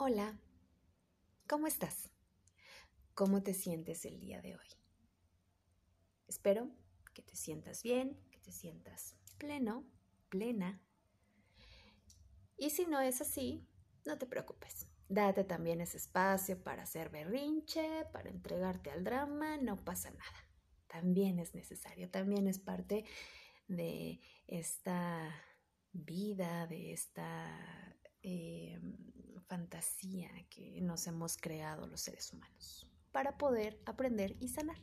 Hola, ¿cómo estás? ¿Cómo te sientes el día de hoy? Espero que te sientas bien, que te sientas pleno, plena. Y si no es así, no te preocupes. Date también ese espacio para hacer berrinche, para entregarte al drama, no pasa nada. También es necesario, también es parte de esta vida, de esta eh, fantasía que nos hemos creado los seres humanos para poder aprender y sanar.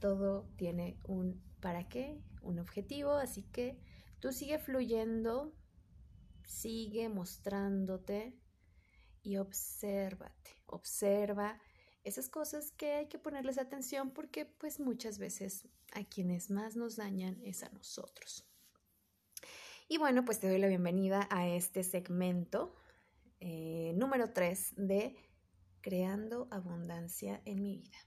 Todo tiene un para qué, un objetivo, así que tú sigue fluyendo, sigue mostrándote y obsérvate, observa esas cosas que hay que ponerles atención porque pues muchas veces a quienes más nos dañan es a nosotros. Y bueno, pues te doy la bienvenida a este segmento eh, número 3 de Creando Abundancia en mi vida.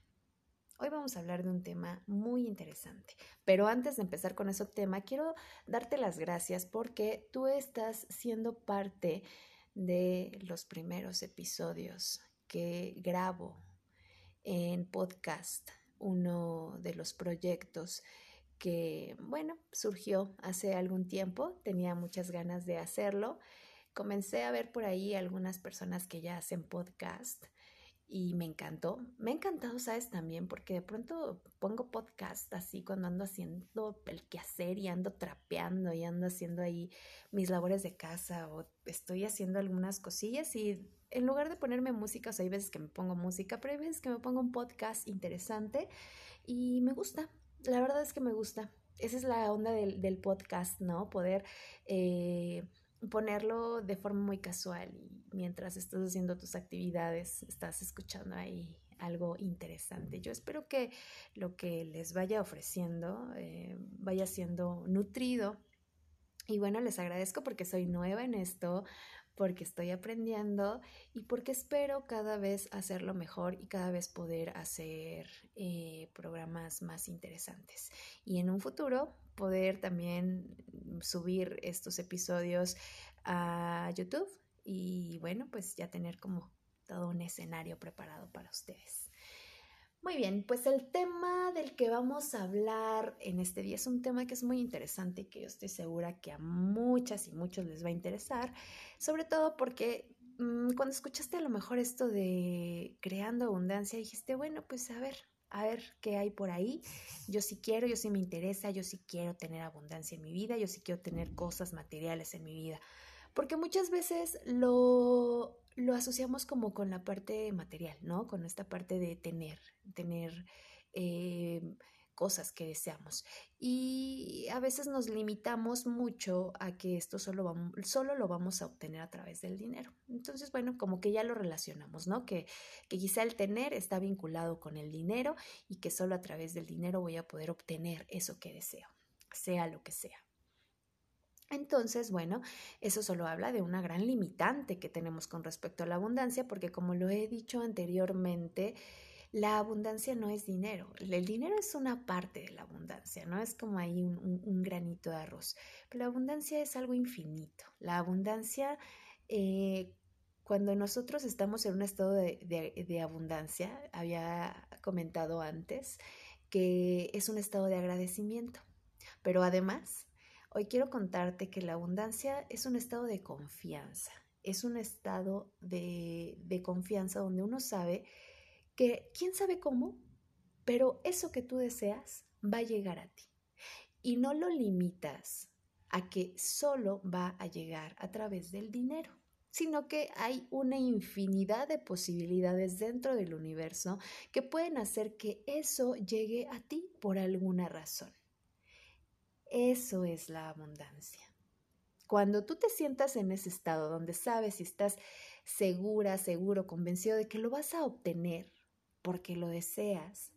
Hoy vamos a hablar de un tema muy interesante, pero antes de empezar con ese tema, quiero darte las gracias porque tú estás siendo parte de los primeros episodios que grabo en podcast, uno de los proyectos que, bueno, surgió hace algún tiempo, tenía muchas ganas de hacerlo comencé a ver por ahí algunas personas que ya hacen podcast y me encantó. Me ha encantado, ¿sabes? También porque de pronto pongo podcast así cuando ando haciendo el quehacer y ando trapeando y ando haciendo ahí mis labores de casa o estoy haciendo algunas cosillas y en lugar de ponerme música, o sea, hay veces que me pongo música, pero hay veces que me pongo un podcast interesante y me gusta. La verdad es que me gusta. Esa es la onda del, del podcast, ¿no? Poder... Eh, ponerlo de forma muy casual y mientras estás haciendo tus actividades estás escuchando ahí algo interesante. Yo espero que lo que les vaya ofreciendo eh, vaya siendo nutrido. Y bueno, les agradezco porque soy nueva en esto, porque estoy aprendiendo y porque espero cada vez hacerlo mejor y cada vez poder hacer eh, programas más interesantes. Y en un futuro poder también subir estos episodios a YouTube y bueno, pues ya tener como todo un escenario preparado para ustedes. Muy bien, pues el tema del que vamos a hablar en este día es un tema que es muy interesante y que yo estoy segura que a muchas y muchos les va a interesar, sobre todo porque mm, cuando escuchaste a lo mejor esto de creando abundancia, dijiste, bueno, pues a ver, a ver qué hay por ahí. Yo sí quiero, yo sí me interesa, yo sí quiero tener abundancia en mi vida, yo sí quiero tener cosas materiales en mi vida. Porque muchas veces lo, lo asociamos como con la parte material, ¿no? Con esta parte de tener, tener eh, cosas que deseamos. Y a veces nos limitamos mucho a que esto solo, solo lo vamos a obtener a través del dinero. Entonces, bueno, como que ya lo relacionamos, ¿no? Que, que quizá el tener está vinculado con el dinero y que solo a través del dinero voy a poder obtener eso que deseo, sea lo que sea. Entonces, bueno, eso solo habla de una gran limitante que tenemos con respecto a la abundancia, porque como lo he dicho anteriormente, la abundancia no es dinero. El dinero es una parte de la abundancia, ¿no? Es como ahí un, granito de arroz. Pero la abundancia es algo infinito. La abundancia, eh, cuando nosotros estamos en un estado de abundancia, había comentado antes que es un estado de agradecimiento. Pero además, Hoy quiero contarte que la abundancia es un estado de confianza, es un estado de, confianza donde uno sabe que, quién sabe cómo, pero eso que tú deseas va a llegar a ti. Y no lo limitas a que solo va a llegar a través del dinero sino que hay una infinidad de posibilidades dentro del universo que pueden hacer que eso llegue a ti por alguna razón. Eso es la abundancia. Cuando tú te sientas en ese estado donde sabes y estás segura, seguro, convencido de que lo vas a obtener porque lo deseas,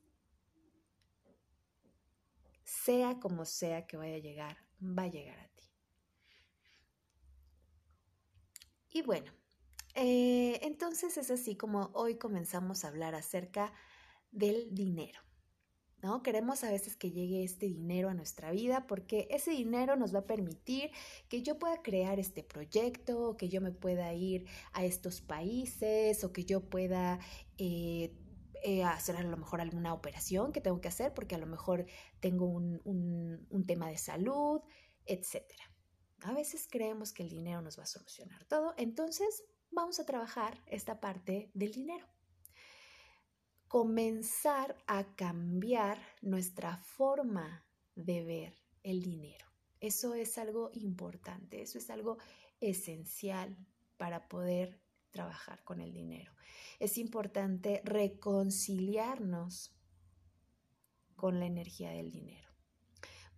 sea como sea que vaya a llegar, va a llegar a ti. Y bueno, eh, entonces es así como hoy comenzamos a hablar acerca del dinero. ¿No? Queremos a veces que llegue este dinero a nuestra vida porque ese dinero nos va a permitir que yo pueda crear este proyecto, que yo me pueda ir a estos países o que yo pueda eh, eh, hacer a lo mejor alguna operación que tengo que hacer porque a lo mejor tengo un, un tema de salud, etc. A veces creemos que el dinero nos va a solucionar todo, entonces vamos a trabajar esta parte del dinero comenzar a cambiar nuestra forma de ver el dinero. Eso es algo importante, eso es algo esencial para poder trabajar con el dinero. Es importante reconciliarnos con la energía del dinero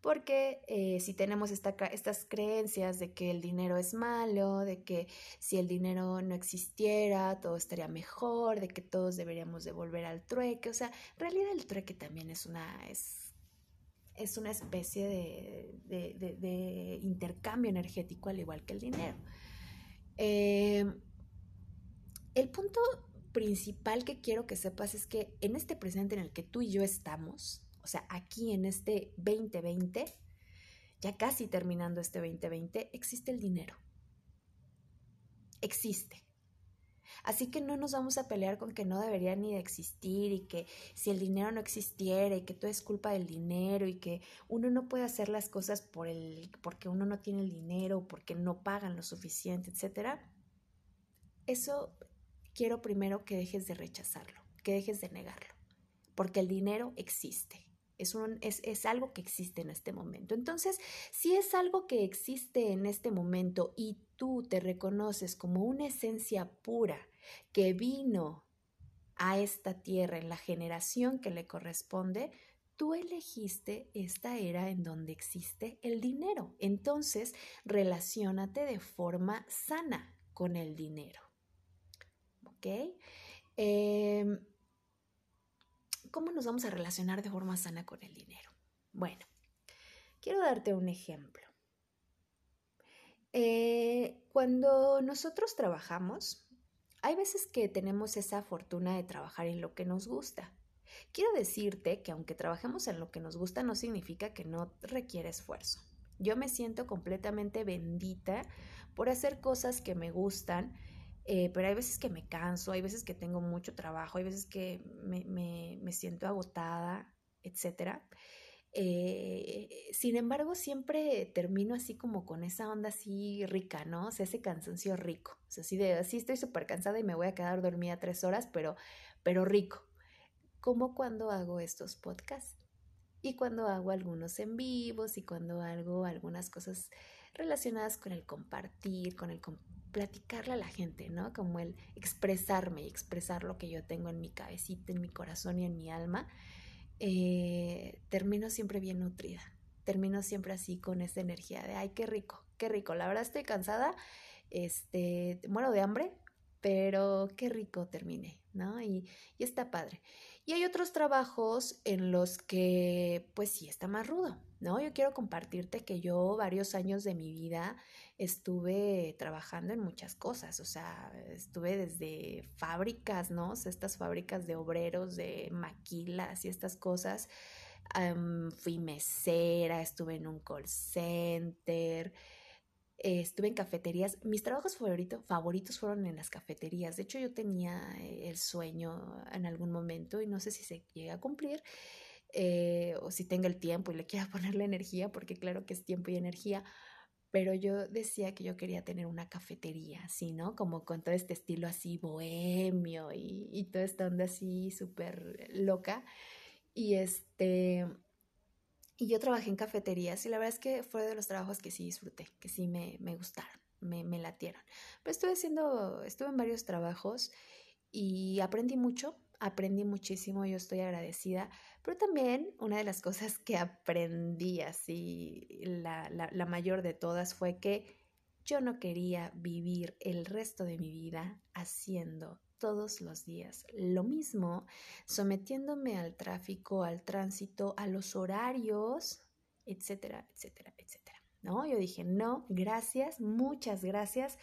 porque eh, si tenemos estas creencias de que el dinero es malo, de que si el dinero no existiera, todo estaría mejor, de que todos deberíamos devolver al trueque, o sea, en realidad el trueque también es una, es, es una especie de, intercambio energético al igual que el dinero. Eh, el punto principal que quiero que sepas es que en este presente en el que tú y yo estamos, o sea, aquí en este 2020, ya casi terminando este 2020, existe el dinero. Existe. Así que no nos vamos a pelear con que no debería ni de existir y que si el dinero no existiera y que todo es culpa del dinero y que uno no puede hacer las cosas por el, porque uno no tiene el dinero, porque no pagan lo suficiente, etc. Eso quiero primero que dejes de rechazarlo, que dejes de negarlo, porque el dinero existe. Es, un, es, es, algo que existe en este momento. Entonces, si es algo que existe en este momento y tú te reconoces como una esencia pura que vino a esta tierra en la generación que le corresponde, tú elegiste esta era en donde existe el dinero. Entonces, relaciónate de forma sana con el dinero. ¿Ok? Eh, ¿Cómo nos vamos a relacionar de forma sana con el dinero? Bueno, quiero darte un ejemplo. Eh, cuando nosotros trabajamos, hay veces que tenemos esa fortuna de trabajar en lo que nos gusta. Quiero decirte que aunque trabajemos en lo que nos gusta no significa que no requiere esfuerzo. Yo me siento completamente bendita por hacer cosas que me gustan eh, pero hay veces que me canso, hay veces que tengo mucho trabajo, hay veces que me, siento agotada, etc. Eh, sin embargo, siempre termino así como con esa onda así rica, ¿no? O sea, ese cansancio rico. O sea, así de, estoy súper cansada y me voy a quedar dormida tres horas, pero, pero rico. Como cuando hago estos podcasts y cuando hago algunos en vivos y cuando hago algunas cosas relacionadas con el compartir, con el compartir platicarle a la gente, ¿no? Como el expresarme y expresar lo que yo tengo en mi cabecita, en mi corazón y en mi alma, eh, termino siempre bien nutrida. Termino siempre así con esa energía de, ay, qué rico, qué rico. La verdad estoy cansada, este, muero de hambre, pero qué rico terminé, ¿no? Y, y está padre. Y hay otros trabajos en los que, pues sí, está más rudo, ¿no? Yo quiero compartirte que yo varios años de mi vida estuve trabajando en muchas cosas, o sea, estuve desde fábricas, ¿no? estas fábricas de obreros, de maquilas y estas cosas. fui mesera, estuve en un call center, estuve en cafeterías. Mis trabajos favoritos fueron en las cafeterías. De hecho, yo tenía el sueño en algún momento y no sé si se llega a cumplir. Eh, o si tenga el tiempo y le quiera poner la energía, porque claro que es tiempo y energía, pero yo decía que yo quería tener una cafetería, así, ¿no? Como con todo este estilo así bohemio y, y toda esta onda así súper loca. Y este, y yo trabajé en cafeterías y la verdad es que fue de los trabajos que sí disfruté, que sí me, me gustaron, me, me latieron. Pero estuve haciendo, estuve en varios trabajos y aprendí mucho, aprendí muchísimo, yo estoy agradecida, pero también una de las cosas que aprendí así, la, la, mayor de todas, fue que yo no quería vivir el resto de mi vida haciendo todos los días lo mismo, sometiéndome al tráfico, al tránsito, a los horarios, etcétera, etcétera, etcétera. ¿No? Yo dije, no, gracias, muchas gracias,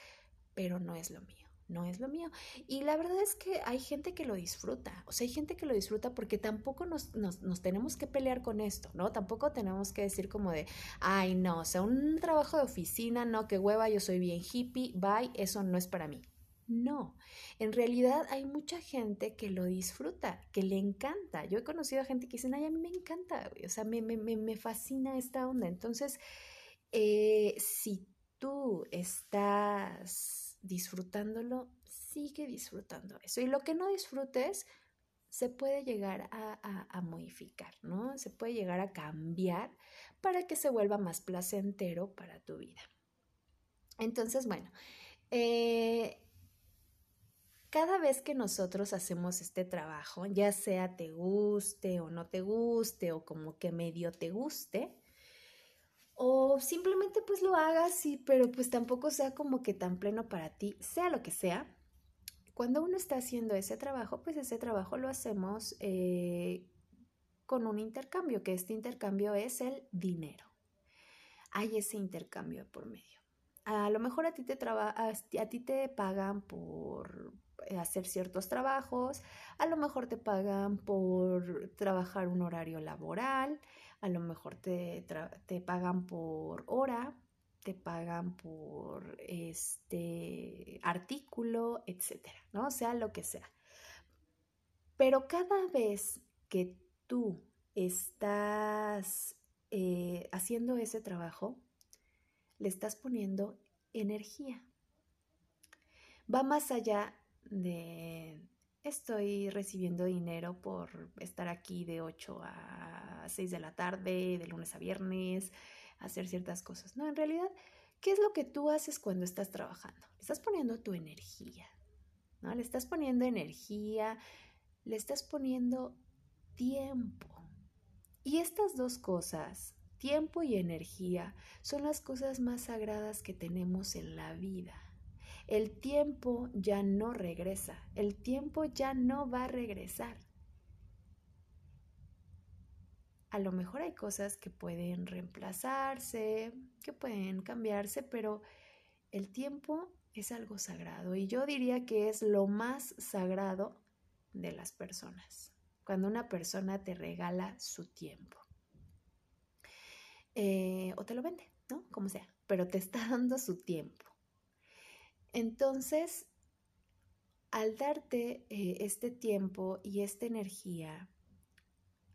pero no es lo mío. No es lo mío. Y la verdad es que hay gente que lo disfruta, o sea, hay gente que lo disfruta porque tampoco nos, nos, tenemos que pelear con esto, ¿no? Tampoco tenemos que decir como de, ay, no, o sea, un trabajo de oficina, no, que hueva, yo soy bien hippie, bye, eso no es para mí. No, en realidad hay mucha gente que lo disfruta, que le encanta. Yo he conocido a gente que dice, ay, a mí me encanta, o sea, me, me, me fascina esta onda. Entonces, eh, si tú estás disfrutándolo, sigue disfrutando eso. Y lo que no disfrutes, se puede llegar a, modificar, ¿no? Se puede llegar a cambiar para que se vuelva más placentero para tu vida. Entonces, bueno, eh, cada vez que nosotros hacemos este trabajo, ya sea te guste o no te guste o como que medio te guste, o simplemente pues lo hagas, sí, pero pues tampoco sea como que tan pleno para ti, sea lo que sea. Cuando uno está haciendo ese trabajo, pues ese trabajo lo hacemos eh, con un intercambio, que este intercambio es el dinero. Hay ese intercambio por medio. A lo mejor a ti te, a ti te pagan por, hacer ciertos trabajos, a lo mejor te pagan por trabajar un horario laboral, a lo mejor te, te pagan por hora, te pagan por este artículo, etcétera, ¿no? Sea lo que sea. Pero cada vez que tú estás eh, haciendo ese trabajo, le estás poniendo energía. Va más allá de estoy recibiendo dinero por estar aquí de 8 a 6 de la tarde, de lunes a viernes, hacer ciertas cosas. No, en realidad, ¿qué es lo que tú haces cuando estás trabajando? Le estás poniendo tu energía, ¿no? Le estás poniendo energía, le estás poniendo tiempo. Y estas dos cosas, tiempo y energía, son las cosas más sagradas que tenemos en la vida. El tiempo ya no regresa, el tiempo ya no va a regresar. A lo mejor hay cosas que pueden reemplazarse, que pueden cambiarse, pero el tiempo es algo sagrado y yo diría que es lo más sagrado de las personas. Cuando una persona te regala su tiempo. Eh, o te lo vende, ¿no? Como sea, pero te está dando su tiempo. Entonces, al darte eh, este tiempo y esta energía,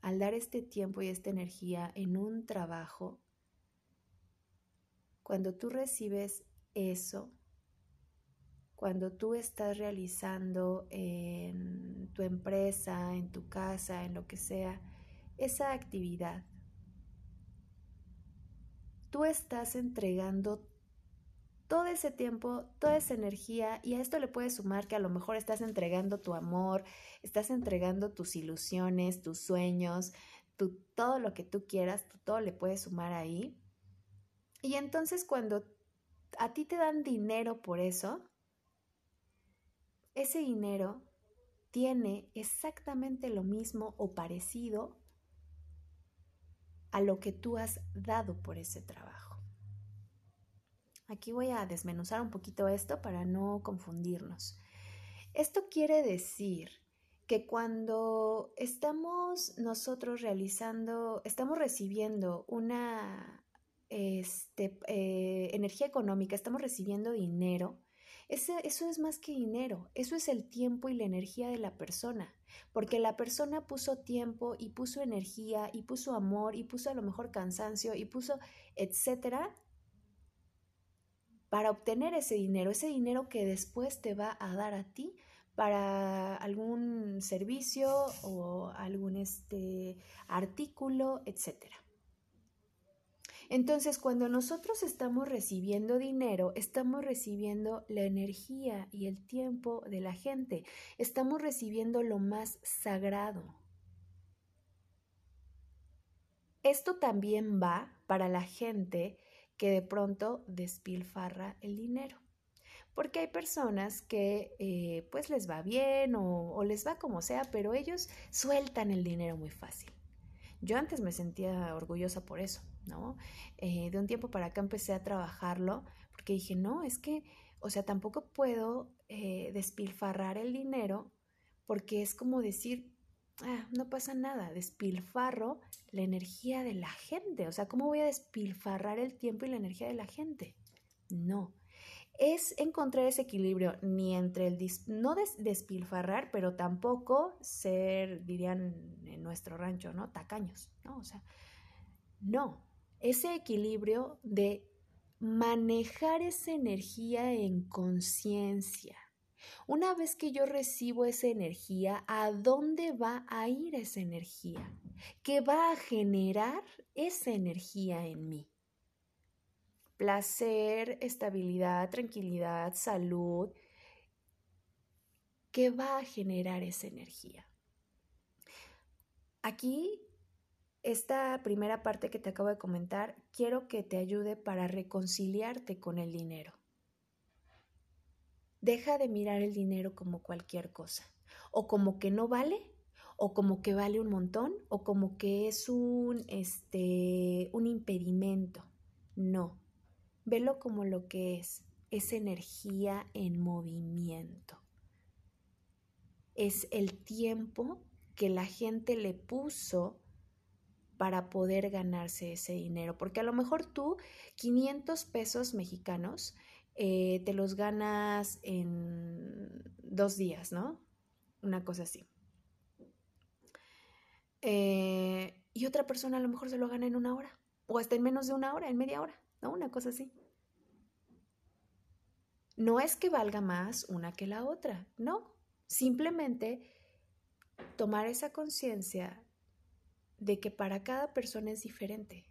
al dar este tiempo y esta energía en un trabajo, cuando tú recibes eso, cuando tú estás realizando en tu empresa, en tu casa, en lo que sea, esa actividad, tú estás entregando todo ese tiempo, toda esa energía y a esto le puedes sumar que a lo mejor estás entregando tu amor, estás entregando tus ilusiones, tus sueños, todo lo que tú quieras, todo le puedes sumar ahí. Y entonces cuando a ti te dan dinero por eso, ese dinero tiene exactamente lo mismo o parecido a lo que tú has dado por ese trabajo. Aquí voy a desmenuzar un poquito esto para no confundirnos. Esto quiere decir que cuando estamos nosotros realizando, estamos recibiendo una este, eh, energía económica, estamos recibiendo dinero, eso es más que dinero, eso es el tiempo y la energía de la persona, porque la persona puso tiempo y puso energía y puso amor y puso a lo mejor cansancio y puso etcétera para obtener ese dinero, ese dinero que después te va a dar a ti para algún servicio o algún este, artículo, etc. Entonces, cuando nosotros estamos recibiendo dinero, estamos recibiendo la energía y el tiempo de la gente, estamos recibiendo lo más sagrado. Esto también va para la gente que de pronto despilfarra el dinero. Porque hay personas que eh, pues les va bien o, les va como sea, pero ellos sueltan el dinero muy fácil. Yo antes me sentía orgullosa por eso, ¿no? Eh, de un tiempo para acá empecé a trabajarlo porque dije, no, es que, O sea, tampoco puedo eh, despilfarrar el dinero porque es como decir, ah, no pasa nada, despilfarro la energía de la gente. O sea, ¿cómo voy a despilfarrar el tiempo y la energía de la gente? No. Es encontrar ese equilibrio ni entre el no despilfarrar, pero tampoco ser, dirían en nuestro rancho, ¿no? Tacaños, ¿no? O sea, no. Ese equilibrio de manejar esa energía en conciencia una vez que yo recibo esa energía, ¿a dónde va a ir esa energía? ¿Qué va a generar esa energía en mí? Placer, estabilidad, tranquilidad, salud. ¿Qué va a generar esa energía? Aquí, esta primera parte que te acabo de comentar, quiero que te ayude para reconciliarte con el dinero. Deja de mirar el dinero como cualquier cosa, o como que no vale, o como que vale un montón, o como que es un, este, un impedimento. No, velo como lo que es, es energía en movimiento. Es el tiempo que la gente le puso para poder ganarse ese dinero. Porque a lo mejor tú, 500 pesos mexicanos, eh, te los ganas en dos días, ¿no? Una cosa así. Eh, y otra persona a lo mejor se lo gana en una hora, o hasta en menos de una hora, en media hora, ¿no? Una cosa así. No es que valga más una que la otra, no. Simplemente tomar esa conciencia de que para cada persona es diferente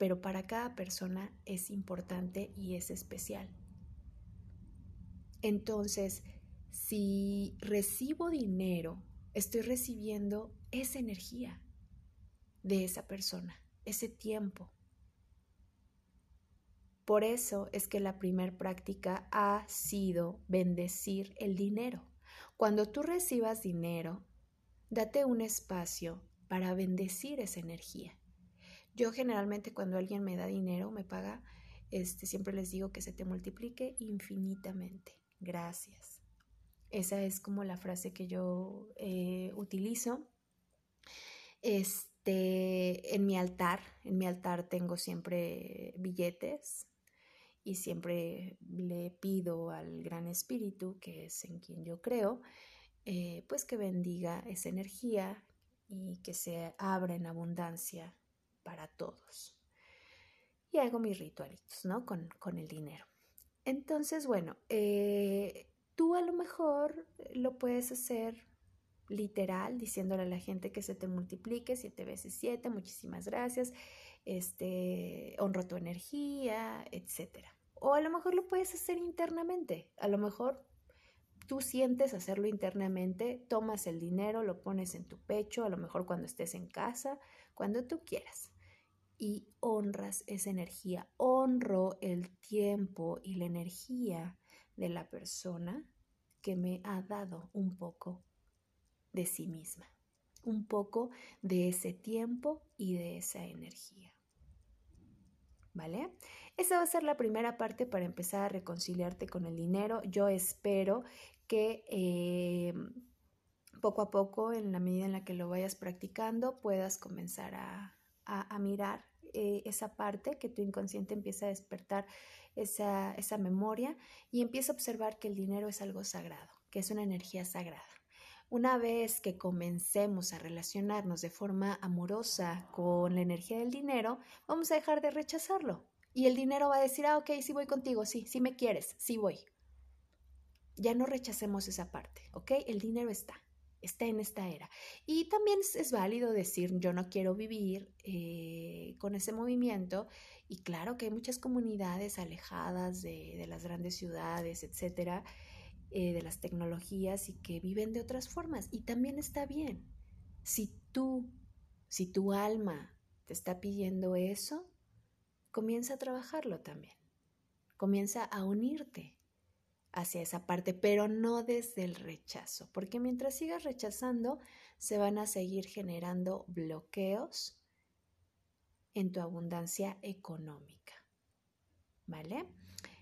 pero para cada persona es importante y es especial. Entonces, si recibo dinero, estoy recibiendo esa energía de esa persona, ese tiempo. Por eso es que la primera práctica ha sido bendecir el dinero. Cuando tú recibas dinero, date un espacio para bendecir esa energía. Yo generalmente cuando alguien me da dinero, me paga, este, siempre les digo que se te multiplique infinitamente. Gracias. Esa es como la frase que yo eh, utilizo. Este, en mi altar, en mi altar tengo siempre billetes y siempre le pido al Gran Espíritu, que es en quien yo creo, eh, pues que bendiga esa energía y que se abra en abundancia para todos. Y hago mis ritualitos, ¿no? Con, el dinero. Entonces, bueno, eh, tú a lo mejor lo puedes hacer literal, diciéndole a la gente que se te multiplique siete veces siete, muchísimas gracias, este, honro tu energía, etc. O a lo mejor lo puedes hacer internamente, a lo mejor tú sientes hacerlo internamente, tomas el dinero, lo pones en tu pecho, a lo mejor cuando estés en casa, cuando tú quieras. Y honras esa energía. Honro el tiempo y la energía de la persona que me ha dado un poco de sí misma, un poco de ese tiempo y de esa energía. ¿Vale? Esa va a ser la primera parte para empezar a reconciliarte con el dinero. Yo espero que eh, poco a poco, en la medida en la que lo vayas practicando, puedas comenzar a, mirar eh, esa parte, que tu inconsciente empieza a despertar esa, esa memoria y empieza a observar que el dinero es algo sagrado, que es una energía sagrada. Una vez que comencemos a relacionarnos de forma amorosa con la energía del dinero, vamos a dejar de rechazarlo. Y el dinero va a decir, ah, ok, sí voy contigo, sí, sí me quieres, sí voy. Ya no rechacemos esa parte, ¿ok? El dinero está está en esta era. Y también es, válido decir, yo no quiero vivir eh, con ese movimiento. Y claro que hay muchas comunidades alejadas de, las grandes ciudades, etcétera, eh, de las tecnologías y que viven de otras formas. Y también está bien. Si tú, si tu alma te está pidiendo eso, comienza a trabajarlo también. Comienza a unirte hacia esa parte, pero no desde el rechazo, porque mientras sigas rechazando, se van a seguir generando bloqueos en tu abundancia económica. ¿Vale?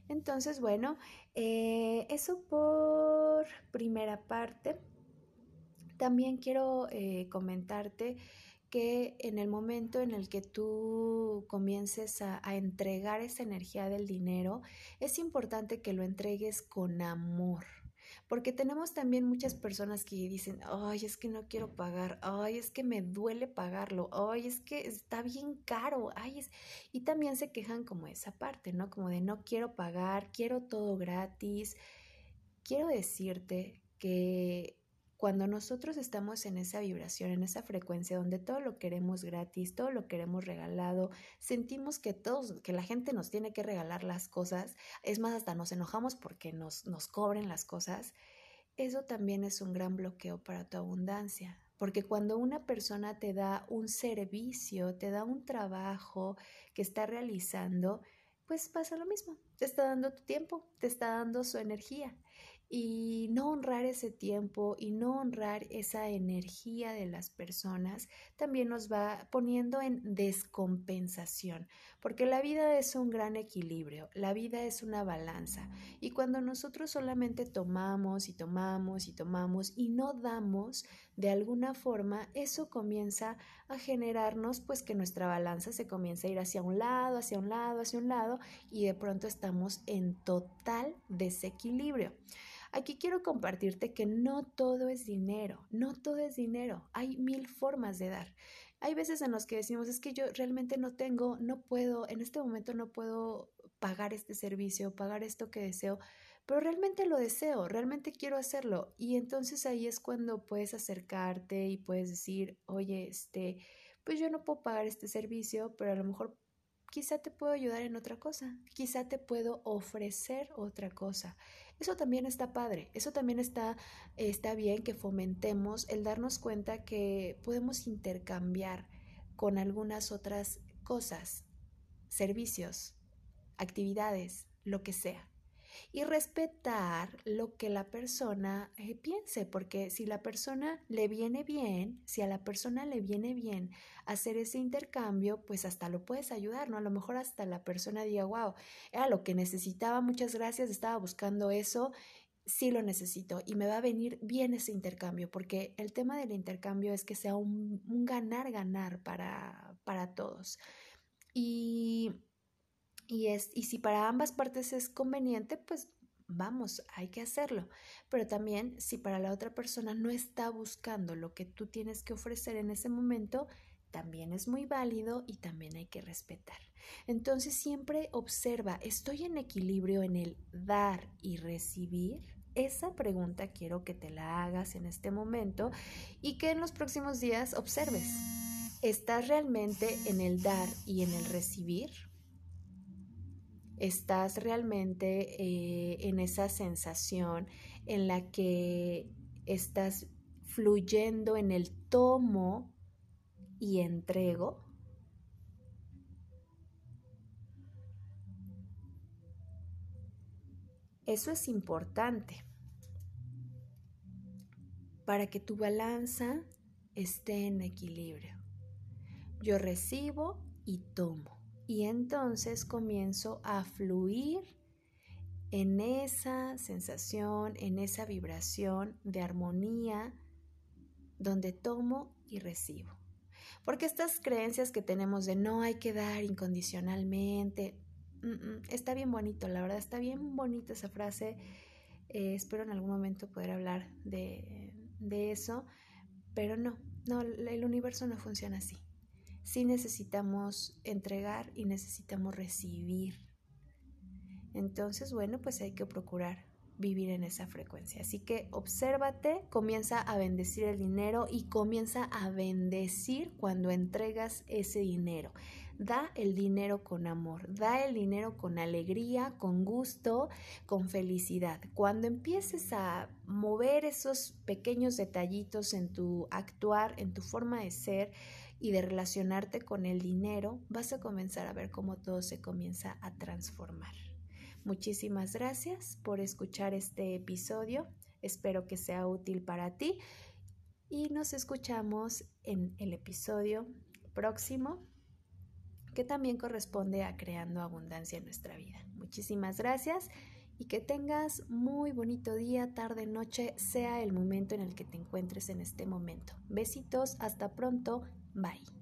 Entonces, bueno, eh, eso por primera parte. También quiero eh, comentarte que en el momento en el que tú comiences a, entregar esa energía del dinero, es importante que lo entregues con amor. Porque tenemos también muchas personas que dicen, ay, es que no quiero pagar, ay, es que me duele pagarlo, ay, es que está bien caro, ay, es... y también se quejan como esa parte, ¿no? Como de no quiero pagar, quiero todo gratis. Quiero decirte que cuando nosotros estamos en esa vibración, en esa frecuencia donde todo lo queremos gratis, todo lo queremos regalado, sentimos que todos, que la gente nos tiene que regalar las cosas, es más, hasta nos enojamos porque nos, nos cobren las cosas, eso también es un gran bloqueo para tu abundancia. Porque cuando una persona te da un servicio, te da un trabajo que está realizando, pues pasa lo mismo. Te está dando tu tiempo, te está dando su energía y no honrar ese tiempo y no honrar esa energía de las personas también nos va poniendo en descompensación, porque la vida es un gran equilibrio, la vida es una balanza y cuando nosotros solamente tomamos y tomamos y tomamos y no damos de alguna forma, eso comienza a generarnos pues que nuestra balanza se comienza a ir hacia un lado, hacia un lado, hacia un lado y de pronto estamos en total desequilibrio. Aquí quiero compartirte que no todo es dinero, no todo es dinero, hay mil formas de dar. Hay veces en los que decimos, es que yo realmente no tengo, no puedo, en este momento no puedo pagar este servicio, pagar esto que deseo, pero realmente lo deseo, realmente quiero hacerlo. Y entonces ahí es cuando puedes acercarte y puedes decir, oye, este, pues yo no puedo pagar este servicio, pero a lo mejor quizá te puedo ayudar en otra cosa, quizá te puedo ofrecer otra cosa. Eso también está padre, eso también está, está bien que fomentemos el darnos cuenta que podemos intercambiar con algunas otras cosas, servicios, actividades, lo que sea y respetar lo que la persona eh, piense, porque si la persona le viene bien, si a la persona le viene bien hacer ese intercambio, pues hasta lo puedes ayudar, ¿no? A lo mejor hasta la persona diga, wow, era lo que necesitaba, muchas gracias, estaba buscando eso sí lo necesito y me va a venir bien ese intercambio, porque el tema del intercambio es que sea un ganar-ganar para, para todos. Y y, es, y si para ambas partes es conveniente, pues vamos, hay que hacerlo. Pero también si para la otra persona no está buscando lo que tú tienes que ofrecer en ese momento, también es muy válido y también hay que respetar. Entonces siempre observa, ¿estoy en equilibrio en el dar y recibir? Esa pregunta quiero que te la hagas en este momento y que en los próximos días observes. ¿Estás realmente en el dar y en el recibir? Estás realmente eh, en esa sensación en la que estás fluyendo en el tomo y entrego. Eso es importante para que tu balanza esté en equilibrio. Yo recibo y tomo y entonces comienzo a fluir en esa sensación, en esa vibración de armonía donde tomo y recibo. Porque estas creencias que tenemos de no hay que dar incondicionalmente, está bien bonito, la verdad está bien bonita esa frase. Eh, espero en algún momento poder hablar de, de eso, pero no, no, el universo no funciona así sí necesitamos entregar y necesitamos recibir. Entonces, bueno, pues hay que procurar vivir en esa frecuencia. Así que obsérvate, comienza a bendecir el dinero y comienza a bendecir cuando entregas ese dinero. Da el dinero con amor, da el dinero con alegría, con gusto, con felicidad. Cuando empieces a mover esos pequeños detallitos en tu actuar, en tu forma de ser, y de relacionarte con el dinero, vas a comenzar a ver cómo todo se comienza a transformar. Muchísimas gracias por escuchar este episodio. Espero que sea útil para ti y nos escuchamos en el episodio próximo que también corresponde a creando abundancia en nuestra vida. Muchísimas gracias y que tengas muy bonito día, tarde, noche, sea el momento en el que te encuentres en este momento. Besitos, hasta pronto, bye.